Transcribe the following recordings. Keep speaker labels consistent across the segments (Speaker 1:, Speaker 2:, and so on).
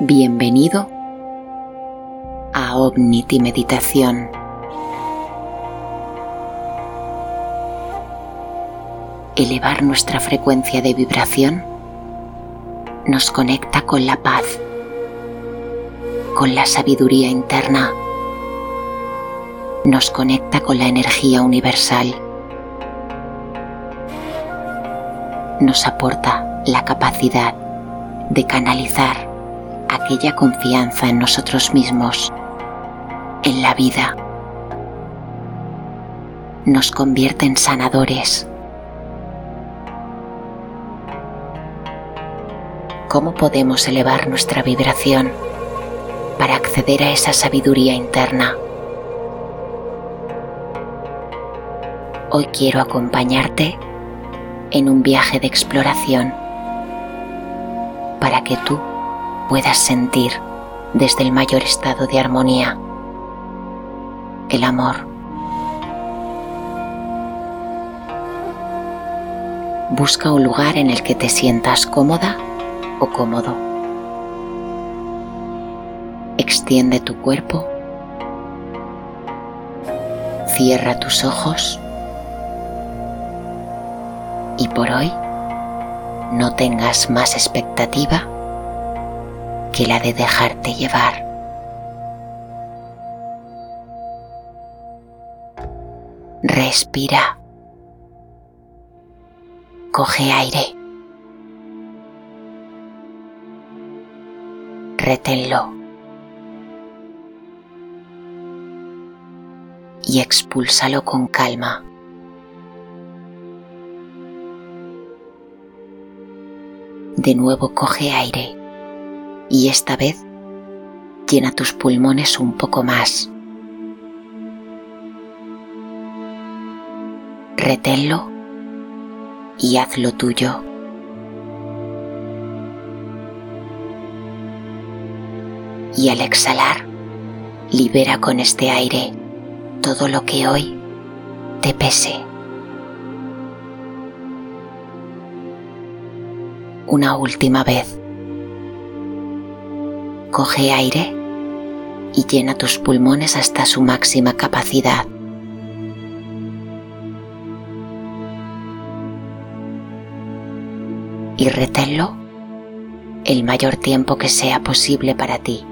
Speaker 1: Bienvenido a Omniti Meditación. Elevar nuestra frecuencia de vibración nos conecta con la paz, con la sabiduría interna, nos conecta con la energía universal, nos aporta la capacidad de canalizar aquella confianza en nosotros mismos, en la vida. Nos convierte en sanadores. ¿Cómo podemos elevar nuestra vibración para acceder a esa sabiduría interna? Hoy quiero acompañarte en un viaje de exploración para que tú puedas sentir desde el mayor estado de armonía el amor. Busca un lugar en el que te sientas cómoda o cómodo. Extiende tu cuerpo. Cierra tus ojos. Y por hoy no tengas más expectativa la de dejarte llevar. Respira. Coge aire. Reténlo. Y expúlsalo con calma. De nuevo coge aire y esta vez llena tus pulmones un poco más. Reténlo y hazlo tuyo. Y al exhalar, libera con este aire todo lo que hoy te pese. Una última vez coge aire y llena tus pulmones hasta su máxima capacidad. Y reténlo el mayor tiempo que sea posible para ti.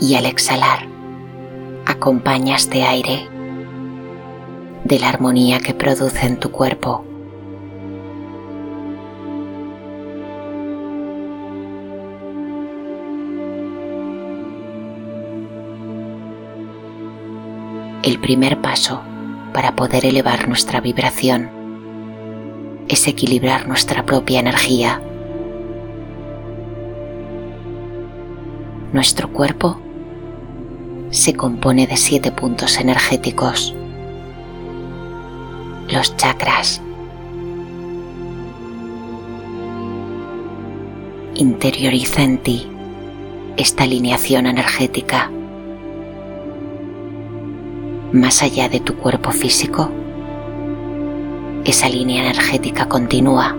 Speaker 1: Y al exhalar, acompaña este aire de la armonía que produce en tu cuerpo. El primer paso para poder elevar nuestra vibración es equilibrar nuestra propia energía. Nuestro cuerpo se compone de siete puntos energéticos, los chakras. Interioriza en ti esta alineación energética más allá de tu cuerpo físico, esa línea energética continúa.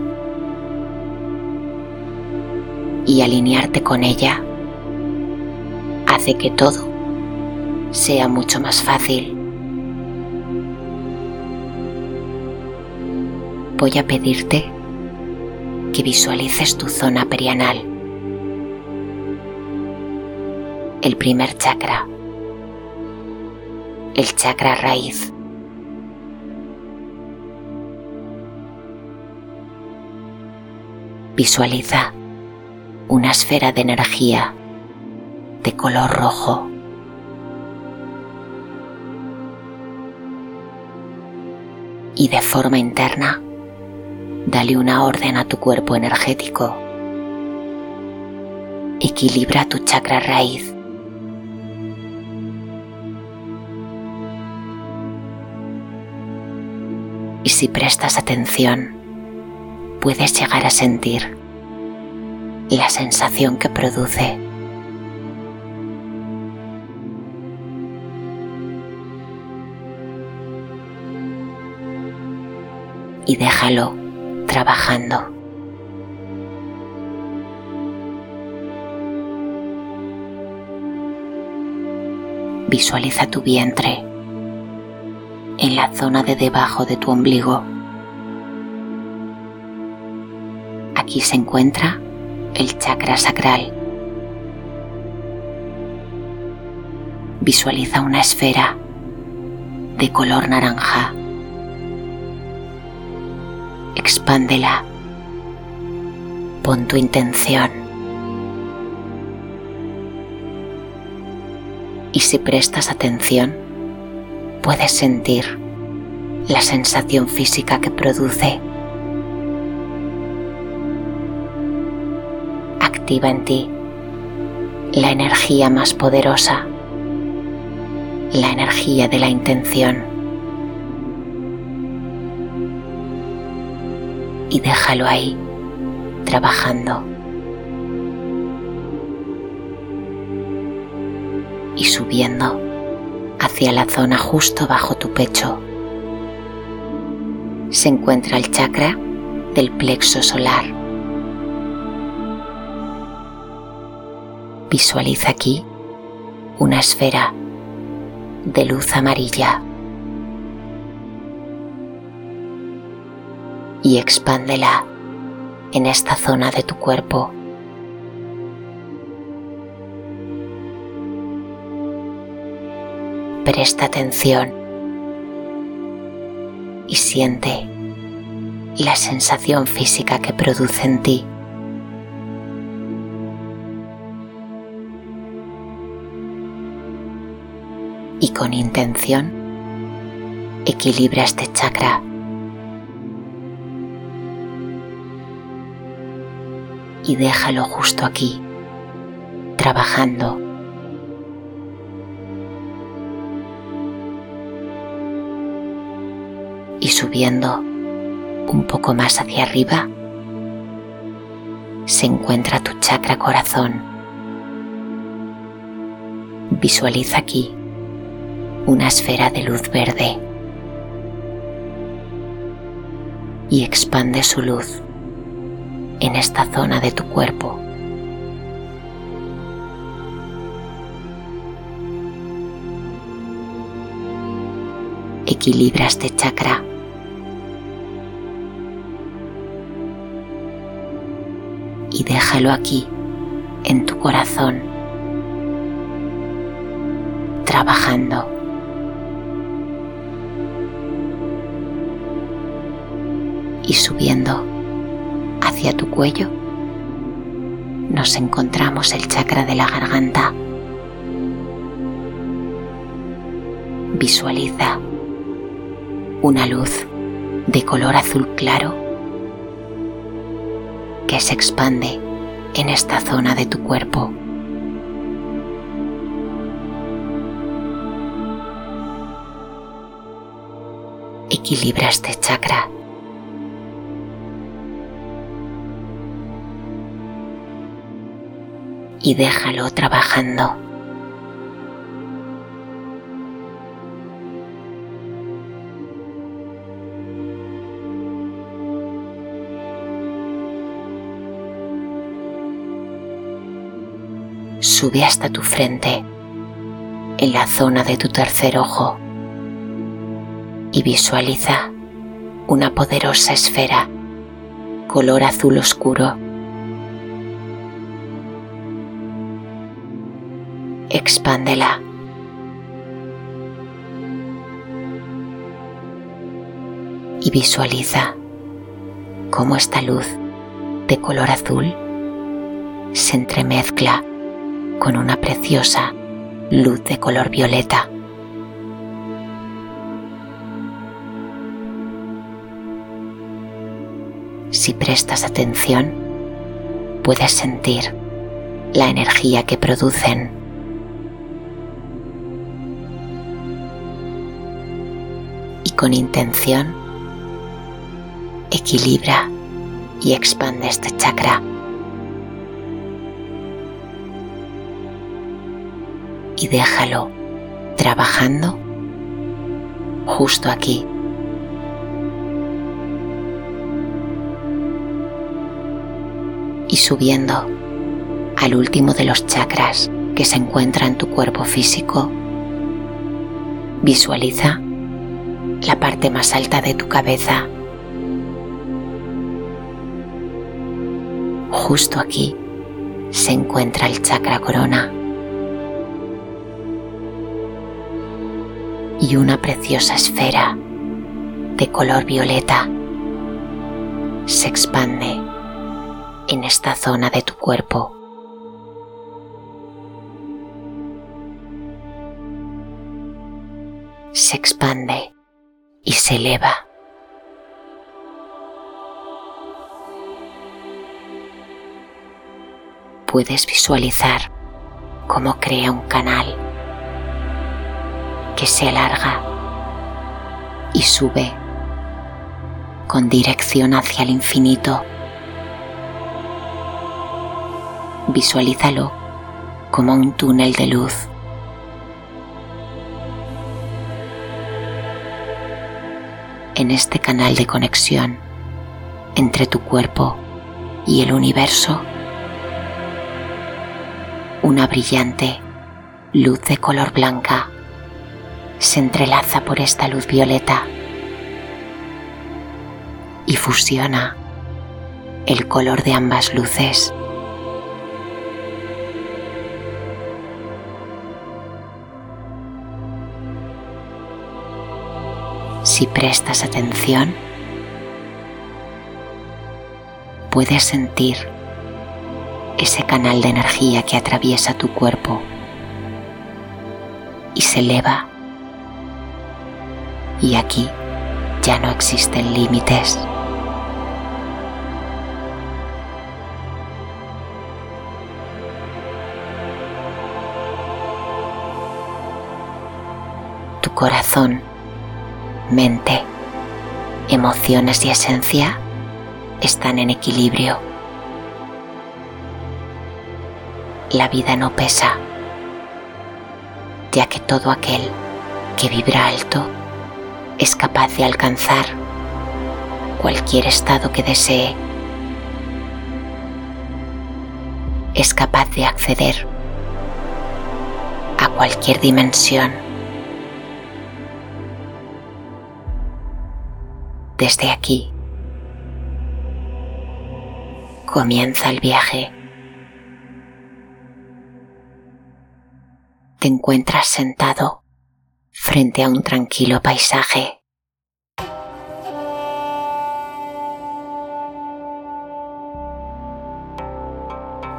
Speaker 1: Y alinearte con ella hace que todo sea mucho más fácil. Voy a pedirte que visualices tu zona perianal, el primer chakra el chakra raíz. Visualiza una esfera de energía de color rojo. Y de forma interna, dale una orden a tu cuerpo energético. Equilibra tu chakra raíz y si prestas atención, puedes llegar a sentir la sensación que produce. y déjalo trabajando. Visualiza tu vientre en la zona de debajo de tu ombligo. Aquí se encuentra el chakra sacral. Visualiza una esfera de color naranja. Expándela. Pon tu intención. Y si prestas atención, puedes sentir la sensación física que produce. Activa en ti la energía más poderosa, la energía de la intención. Y déjalo ahí, trabajando. Y subiendo hacia la zona justo bajo tu pecho. Se encuentra el chakra del plexo solar. Visualiza aquí una esfera de luz amarilla y expándela en esta zona de tu cuerpo. Presta atención y siente la sensación física que produce en ti. Y con intención, equilibra este chakra. Y déjalo justo aquí, trabajando subiendo un poco más hacia arriba se encuentra tu chakra corazón. Visualiza aquí una esfera de luz verde y expande su luz en esta zona de tu cuerpo. Equilibra este chakra y déjalo aquí, en tu corazón, trabajando. Y subiendo hacia tu cuello, nos encontramos el chakra de la garganta. Visualiza una luz de color azul claro que se expande en esta zona de tu cuerpo. Equilibra este chakra. Y déjalo trabajando. Sube hasta tu frente, en la zona de tu tercer ojo, y visualiza una poderosa esfera color azul oscuro. Expándela. Y visualiza cómo esta luz de color azul se entremezcla con una preciosa luz de color violeta. Si prestas atención, puedes sentir la energía que producen. Y con intención, equilibra y expande este chakra. y déjalo trabajando justo aquí. Y subiendo al último de los chakras que se encuentra en tu cuerpo físico, visualiza la parte más alta de tu cabeza, justo aquí se encuentra el chakra corona. Y una preciosa esfera de color violeta se expande en esta zona de tu cuerpo. Se expande y se eleva. Puedes visualizar cómo crea un canal se alarga y sube con dirección hacia el infinito. Visualízalo como un túnel de luz. En este canal de conexión entre tu cuerpo y el universo, una brillante luz de color blanca se entrelaza por esta luz violeta y fusiona el color de ambas luces. Si prestas atención, puedes sentir ese canal de energía que atraviesa tu cuerpo y se eleva. Y aquí ya no existen límites. Tu corazón, mente, emociones y esencia están en equilibrio. La vida no pesa, ya que todo aquel que vibra alto es capaz de alcanzar cualquier estado que desee. Es capaz de acceder a cualquier dimensión. Desde aquí comienza el viaje. Te encuentras sentado frente a un tranquilo paisaje.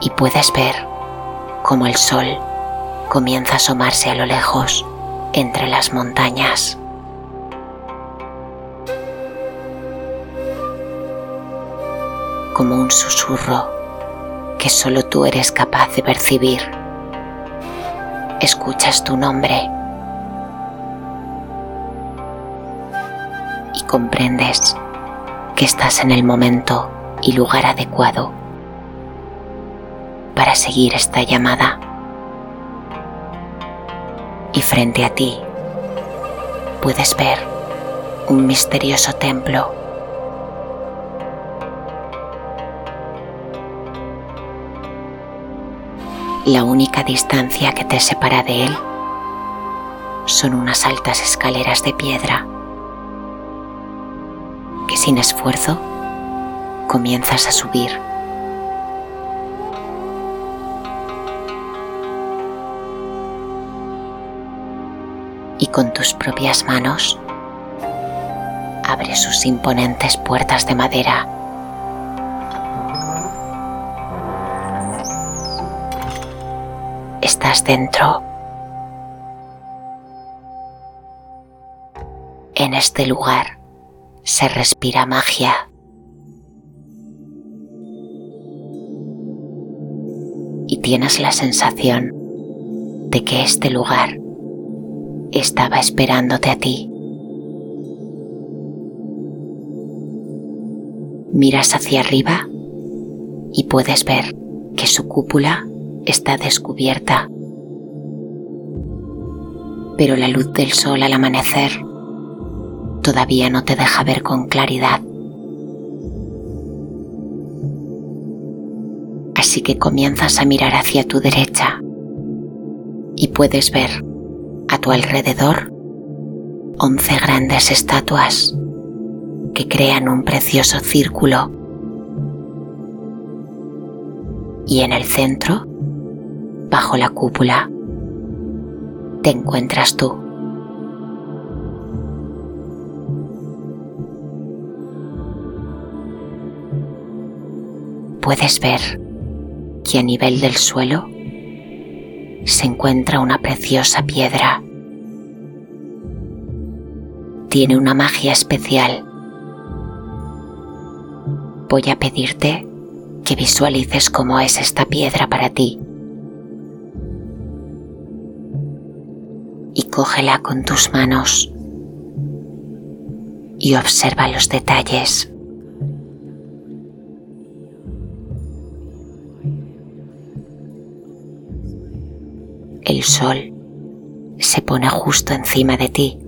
Speaker 1: Y puedes ver cómo el sol comienza a asomarse a lo lejos entre las montañas. Como un susurro que solo tú eres capaz de percibir. Escuchas tu nombre comprendes que estás en el momento y lugar adecuado para seguir esta llamada. Y frente a ti puedes ver un misterioso templo. La única distancia que te separa de él son unas altas escaleras de piedra sin esfuerzo comienzas a subir. Y con tus propias manos abre sus imponentes puertas de madera. Estás dentro. En este lugar se respira magia. Y tienes la sensación de que este lugar estaba esperándote a ti. Miras hacia arriba y puedes ver que su cúpula está descubierta. Pero la luz del sol al amanecer todavía no te deja ver con claridad. Así que comienzas a mirar hacia tu derecha y puedes ver a tu alrededor 11 grandes estatuas que crean un precioso círculo. Y en el centro, bajo la cúpula, te encuentras tú. Puedes ver que a nivel del suelo se encuentra una preciosa piedra. Tiene una magia especial. Voy a pedirte que visualices cómo es esta piedra para ti. Y cógela con tus manos y observa los detalles. Sol se pone justo encima de ti.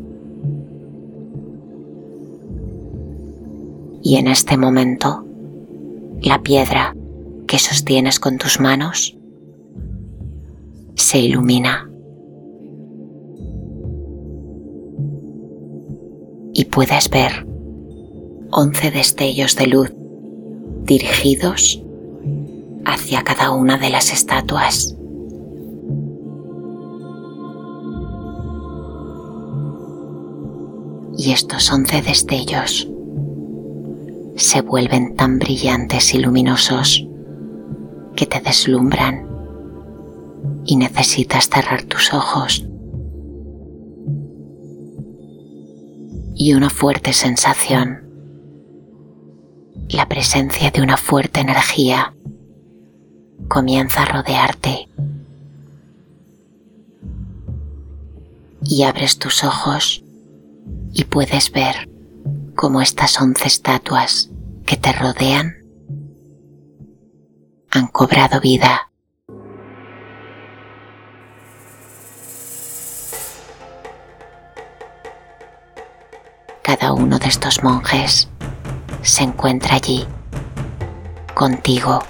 Speaker 1: Y en este momento, la piedra que sostienes con tus manos se ilumina. Y puedes ver once destellos de luz dirigidos hacia cada una de las estatuas. Y estos once destellos se vuelven tan brillantes y luminosos que te deslumbran y necesitas cerrar tus ojos. Y una fuerte sensación, la presencia de una fuerte energía, comienza a rodearte. Y abres tus ojos y puedes ver cómo estas once estatuas que te rodean han cobrado vida. Cada uno de estos monjes se encuentra allí, contigo.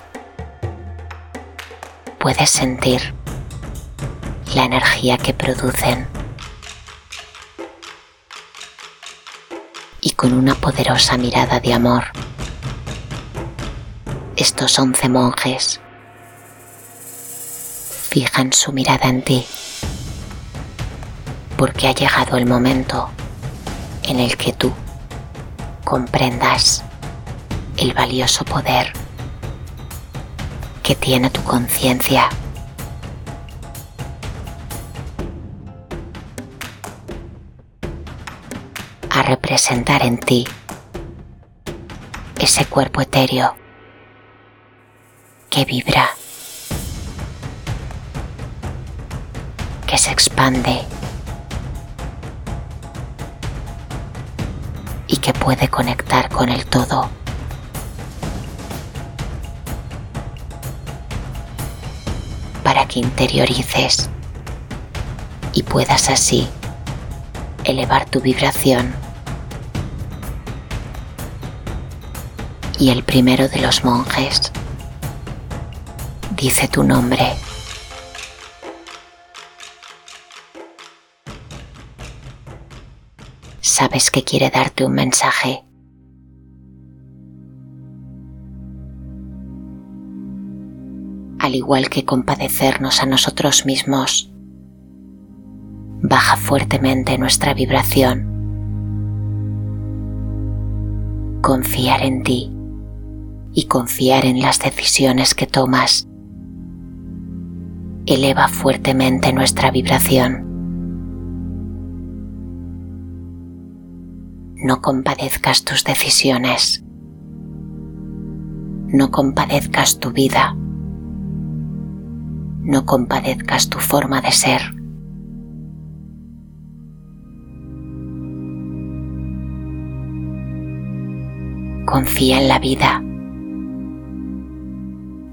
Speaker 1: Puedes sentir la energía que producen y con una poderosa mirada de amor. Estos once monjes fijan su mirada en ti porque ha llegado el momento en el que tú comprendas el valioso poder que tiene tu conciencia representar en ti ese cuerpo etéreo que vibra, que se expande y que puede conectar con el todo. para que interiorices y puedas así elevar tu vibración y el primero de los monjes dice tu nombre. Sabes que quiere darte un mensaje. Al igual que compadecernos a nosotros mismos, baja fuertemente nuestra vibración. Confiar en ti y confiar en las decisiones que tomas. Eleva fuertemente nuestra vibración. No compadezcas tus decisiones. No compadezcas tu vida. No compadezcas tu forma de ser. Confía en la vida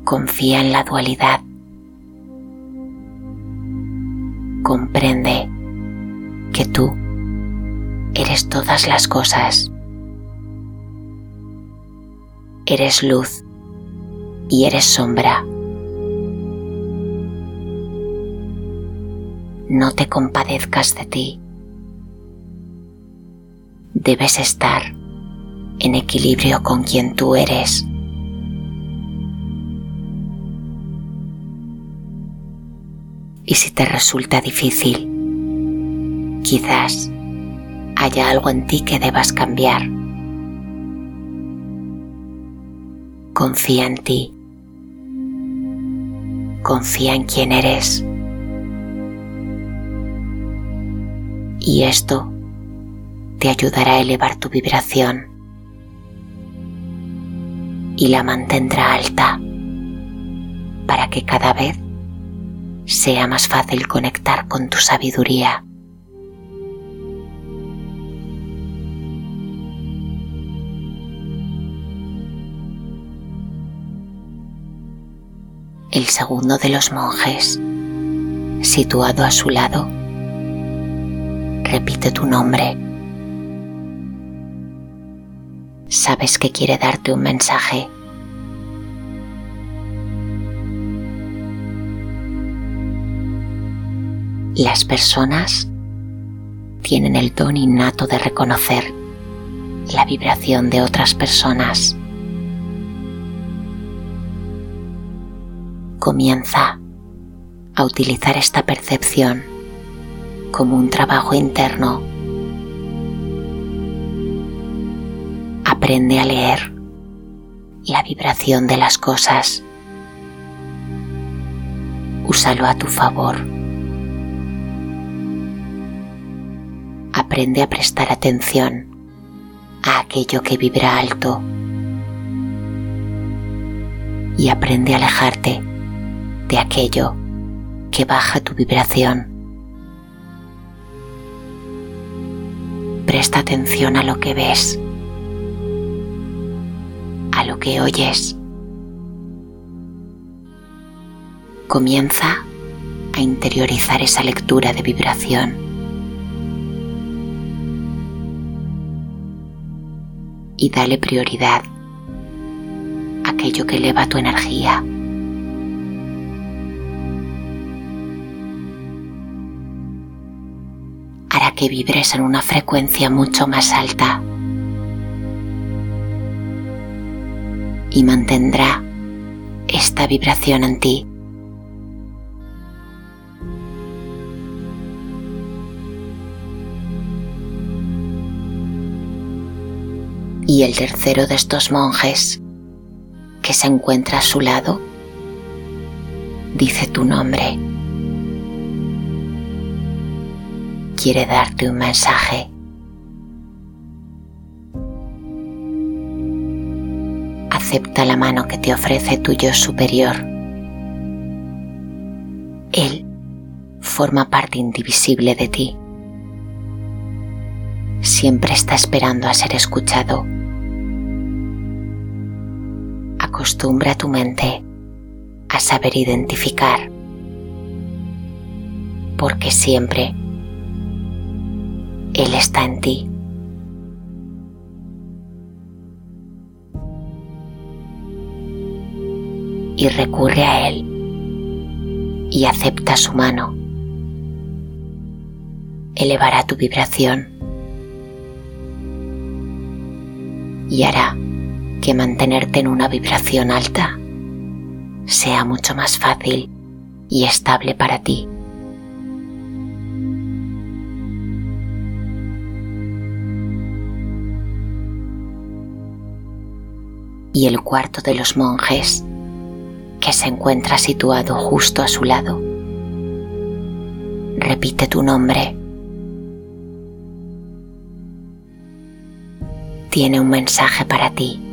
Speaker 1: Confía en la dualidad. Comprende que tú eres todas las cosas. Eres luz y eres sombra. No te compadezcas de ti. Debes estar en equilibrio con quien tú eres. Y si te resulta difícil, quizás haya algo en ti que debas cambiar. Confía en ti. Confía en quién eres. Y esto te ayudará a elevar tu vibración y la mantendrá alta para que cada vez sea más fácil conectar con tu sabiduría. El segundo de los monjes, situado a su lado, repite tu nombre. Sabes que quiere darte un mensaje Las personas tienen el don innato de reconocer la vibración de otras personas. Comienza a utilizar esta percepción como un trabajo interno. Aprende a leer la vibración de las cosas. Úsalo a tu favor. Aprende a prestar atención a aquello que vibra alto y aprende a alejarte de aquello que baja tu vibración. Presta atención a lo que ves, a lo que oyes. Comienza a interiorizar esa lectura de vibración. Y dale prioridad a aquello que eleva tu energía. Hará que vibres en una frecuencia mucho más alta y mantendrá esta vibración en ti y el tercero de estos monjes que se encuentra a su lado dice tu nombre. Quiere darte un mensaje. Acepta la mano que te ofrece tu yo superior. Él forma parte indivisible de ti siempre está esperando a ser escuchado. Acostumbra tu mente a saber identificar, porque siempre Él está en ti. Y recurre a Él y acepta su mano. Elevará tu vibración y hará que mantenerte en una vibración alta sea mucho más fácil y estable para ti. Y el cuarto de los monjes, que se encuentra situado justo a su lado, repite tu nombre tiene un mensaje para ti.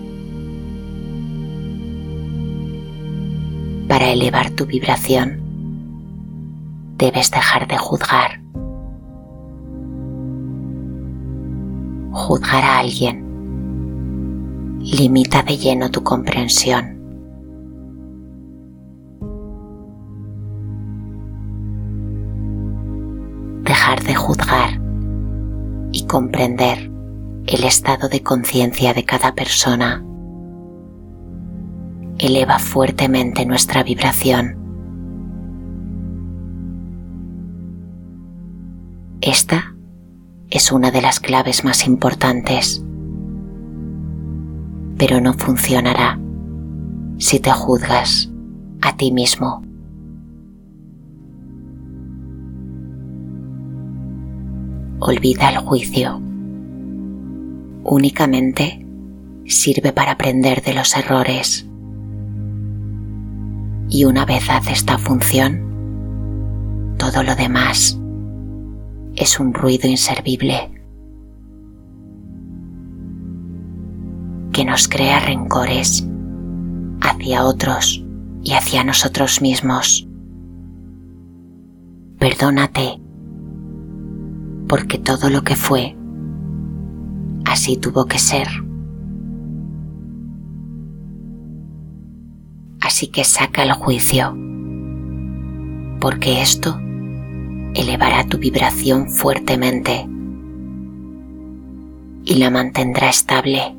Speaker 1: Para elevar tu vibración, debes dejar de juzgar. Juzgar a alguien limita de lleno tu comprensión. Dejar de juzgar y comprender el estado de conciencia de cada persona. Eleva fuertemente nuestra vibración. Esta es una de las claves más importantes, pero no funcionará si te juzgas a ti mismo. Olvida el juicio. Únicamente sirve para aprender de los errores. Y una vez hace esta función, todo lo demás es un ruido inservible que nos crea rencores hacia otros y hacia nosotros mismos. Perdónate, porque todo lo que fue, así tuvo que ser. Así que saca el juicio, porque esto elevará tu vibración fuertemente y la mantendrá estable.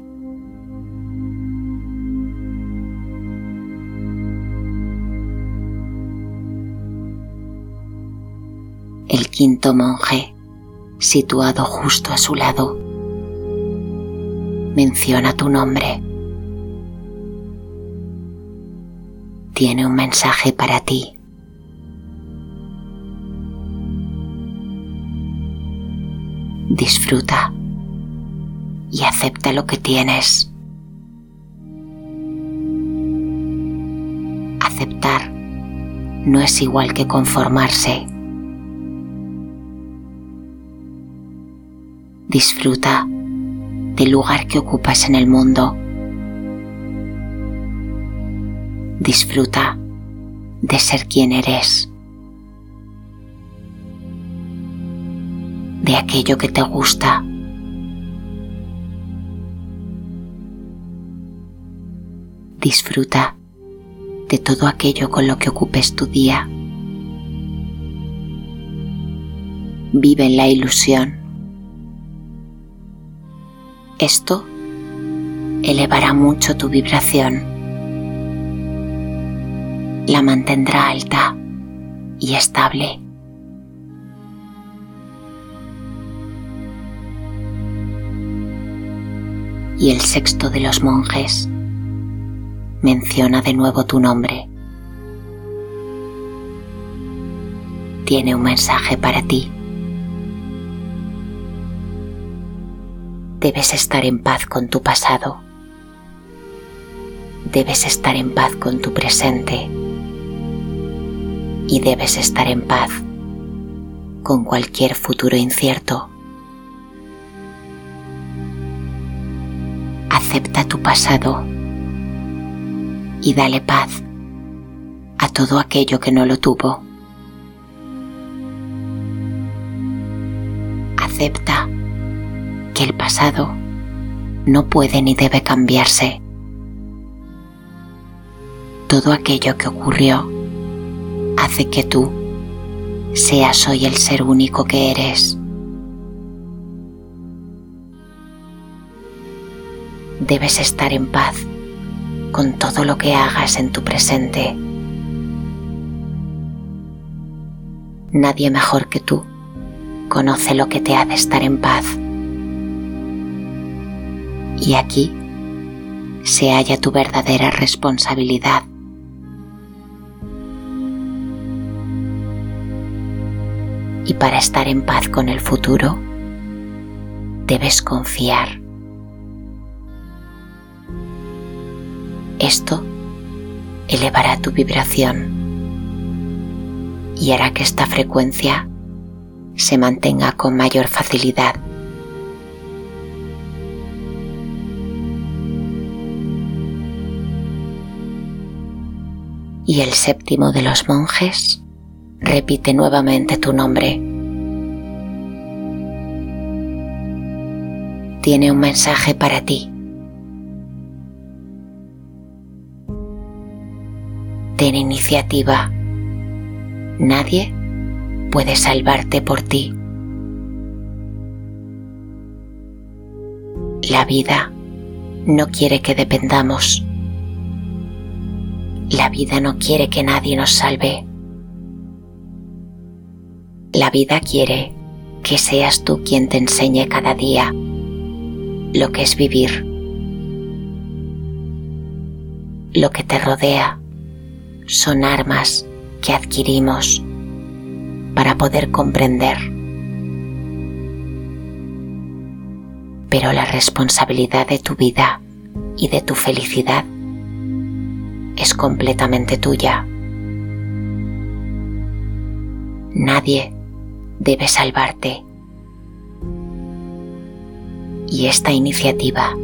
Speaker 1: El quinto monje, situado justo a su lado, menciona tu nombre. Tiene un mensaje para ti. disfruta y acepta lo que tienes. Aceptar no es igual que conformarse. Disfruta del lugar que ocupas en el mundo. Disfruta de ser quien eres. de aquello que te gusta. Disfruta de todo aquello con lo que ocupes tu día. Vive en la ilusión. Esto elevará mucho tu vibración. La mantendrá alta y estable. y el sexto de los monjes menciona de nuevo tu nombre. Tiene un mensaje para ti. Debes estar en paz con tu pasado. Debes estar en paz con tu presente. Y debes estar en paz con cualquier futuro incierto. acepta tu pasado y dale paz a todo aquello que no lo tuvo. Acepta que el pasado no puede ni debe cambiarse. Todo aquello que ocurrió hace que tú seas hoy el ser único que eres. debes estar en paz con todo lo que hagas en tu presente. Nadie mejor que tú conoce lo que te hace estar en paz. Y aquí se halla tu verdadera responsabilidad. Y para estar en paz con el futuro, debes confiar Esto elevará tu vibración y hará que esta frecuencia se mantenga con mayor facilidad. Y el séptimo de los monjes repite nuevamente tu nombre. Tiene un mensaje para ti. ten iniciativa. Nadie puede salvarte por ti. La vida no quiere que dependamos. La vida no quiere que nadie nos salve. La vida quiere que seas tú quien te enseñe cada día lo que es vivir. Lo que te rodea son armas que adquirimos para poder comprender. Pero la responsabilidad de tu vida y de tu felicidad es completamente tuya. Nadie debe salvarte. Y esta iniciativa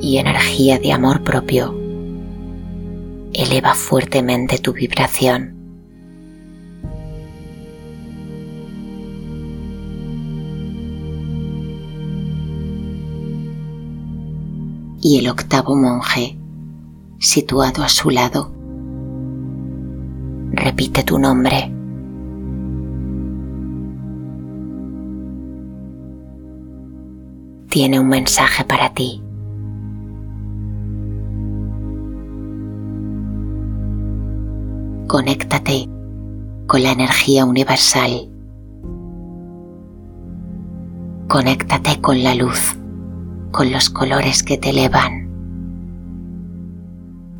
Speaker 1: y energía de amor propio eleva fuertemente tu vibración. Y el octavo monje, situado a su lado, repite tu nombre. Tiene un mensaje para ti. conéctate con la energía universal. Conéctate con la luz, con los colores que te elevan.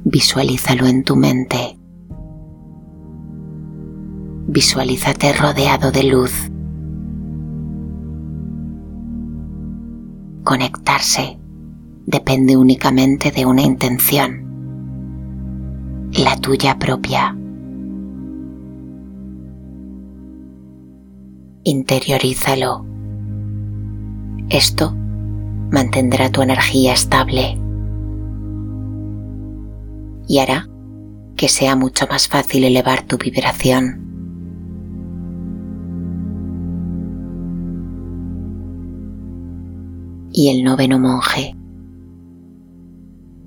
Speaker 1: Visualízalo en tu mente. Visualízate rodeado de luz. Conectarse depende únicamente de una intención, la tuya propia. interiorízalo. Esto mantendrá tu energía estable y hará que sea mucho más fácil elevar tu vibración. Y el noveno monje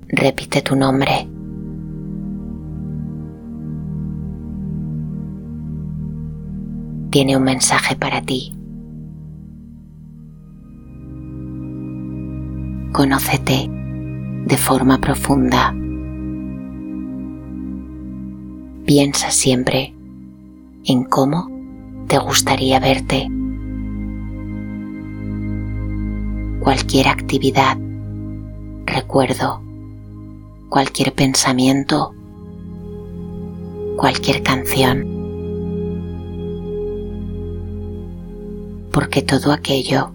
Speaker 1: repite tu nombre. tiene un mensaje para ti. Conócete de forma profunda. Piensa siempre en cómo te gustaría verte. Cualquier actividad, recuerdo, cualquier pensamiento, cualquier canción porque todo aquello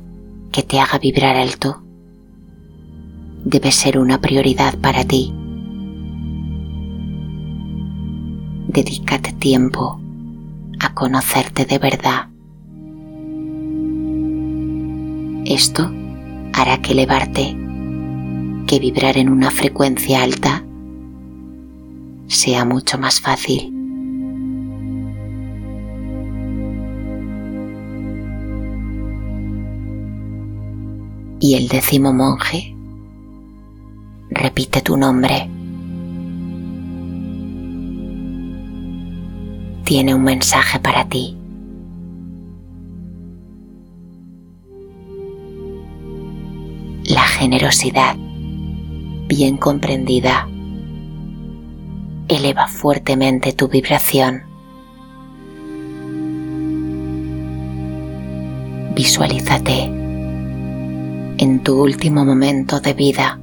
Speaker 1: que te haga vibrar alto debe ser una prioridad para ti. Dedícate tiempo a conocerte de verdad. Esto hará que elevarte, que vibrar en una frecuencia alta, sea mucho más fácil. y el décimo monje repite tu nombre. Tiene un mensaje para ti. Generosidad, bien comprendida, eleva fuertemente tu vibración. Visualízate en tu último momento de vida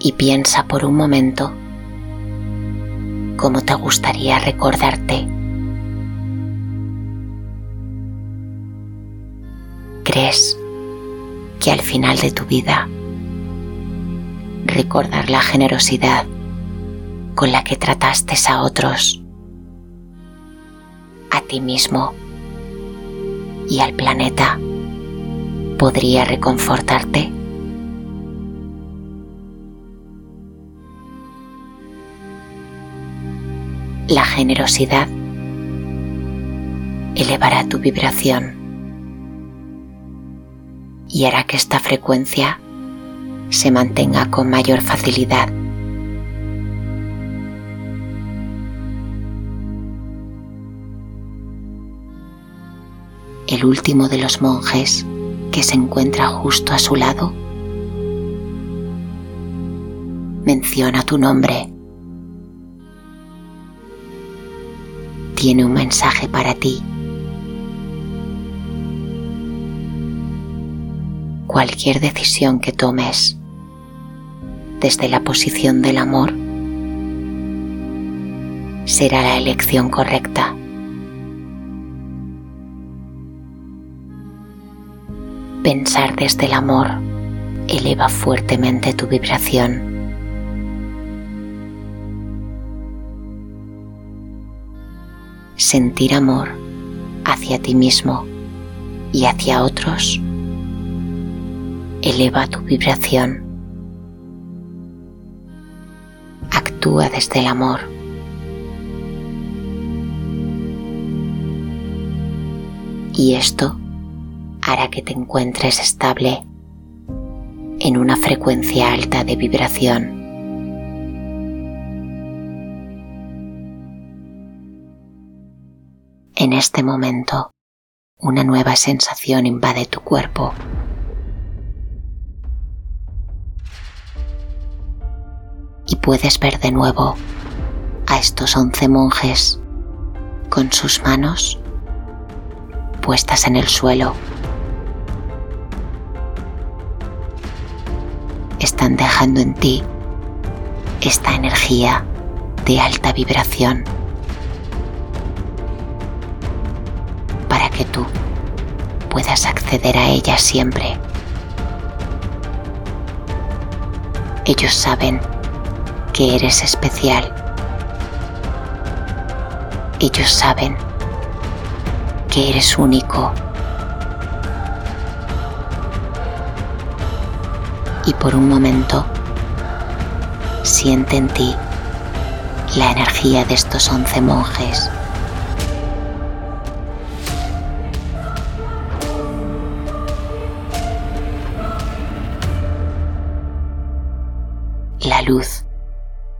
Speaker 1: y piensa por un momento cómo te gustaría recordarte. Que al final de tu vida recordar la generosidad con la que trataste a otros, a ti mismo y al planeta? podría reconfortarte? La generosidad elevará tu vibración y hará que esta frecuencia se mantenga con mayor facilidad. El último de los monjes que se encuentra justo a su lado menciona tu nombre. Tiene un mensaje para ti. Cualquier decisión que tomes desde la posición del amor será la elección correcta. Pensar desde el amor eleva fuertemente tu vibración. Sentir amor hacia ti mismo y hacia otros eleva tu vibración. Actúa desde el amor. Y esto hará que te encuentres estable en una frecuencia alta de vibración. En este momento, una nueva sensación invade tu cuerpo. Puedes ver de nuevo a estos once monjes con sus manos puestas en el suelo. Están dejando en ti esta energía de alta vibración para que tú puedas acceder a ella siempre. Ellos saben que eres especial. Ellos saben que eres único. Y por un momento siente en ti la energía de estos once monjes. La luz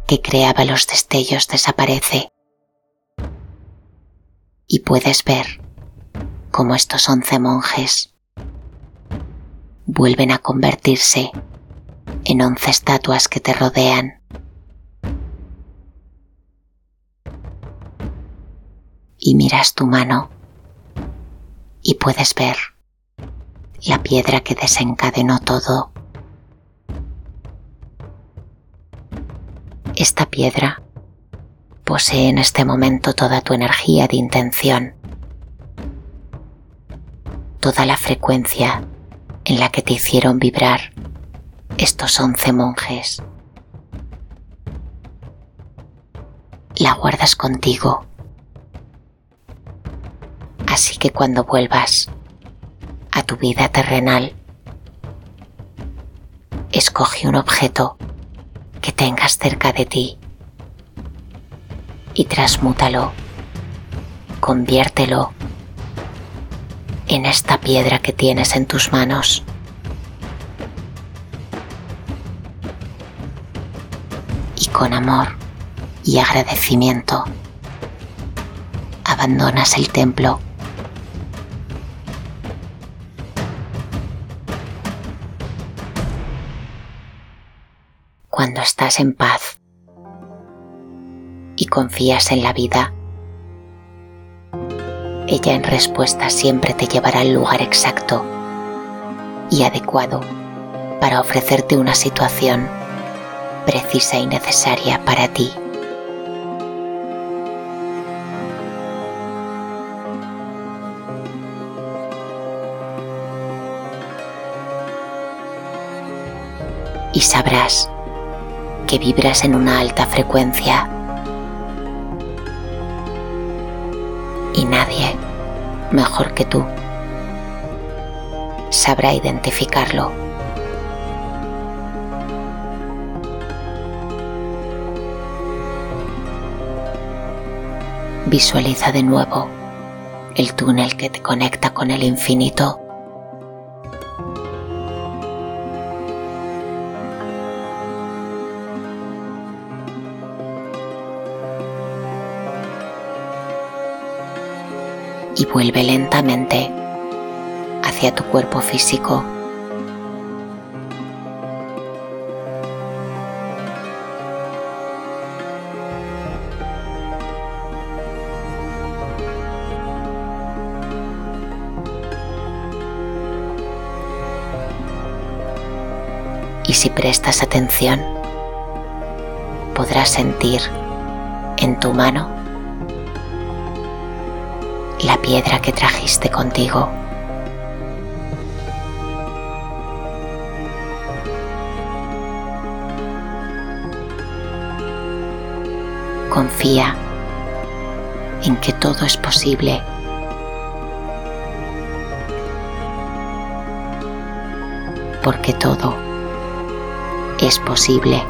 Speaker 1: que creaba los destellos desaparece y puedes ver como estos once monjes vuelven a convertirse en once estatuas que te rodean. Y miras tu mano y puedes ver la piedra que desencadenó todo. Esta piedra posee en este momento toda tu energía de intención toda la frecuencia en la que te hicieron vibrar estos once monjes. La guardas contigo. Así que cuando vuelvas a tu vida terrenal, escoge un objeto que tengas cerca de ti y transmútalo, conviértelo en esta piedra que tienes en tus manos. Y con amor y agradecimiento abandonas el templo. Cuando estás en paz y confías en la vida, ella en respuesta siempre te llevará al lugar exacto y adecuado para ofrecerte una situación precisa y necesaria para ti. Y sabrás que vibras en una alta frecuencia y nadie mejor que tú sabrá identificarlo. Visualiza de nuevo el túnel que te conecta con el infinito y vuelve lentamente hacia tu cuerpo físico. Y si prestas atención, podrás sentir en tu mano la piedra que trajiste contigo. Confía en que todo es posible. Porque todo es posible.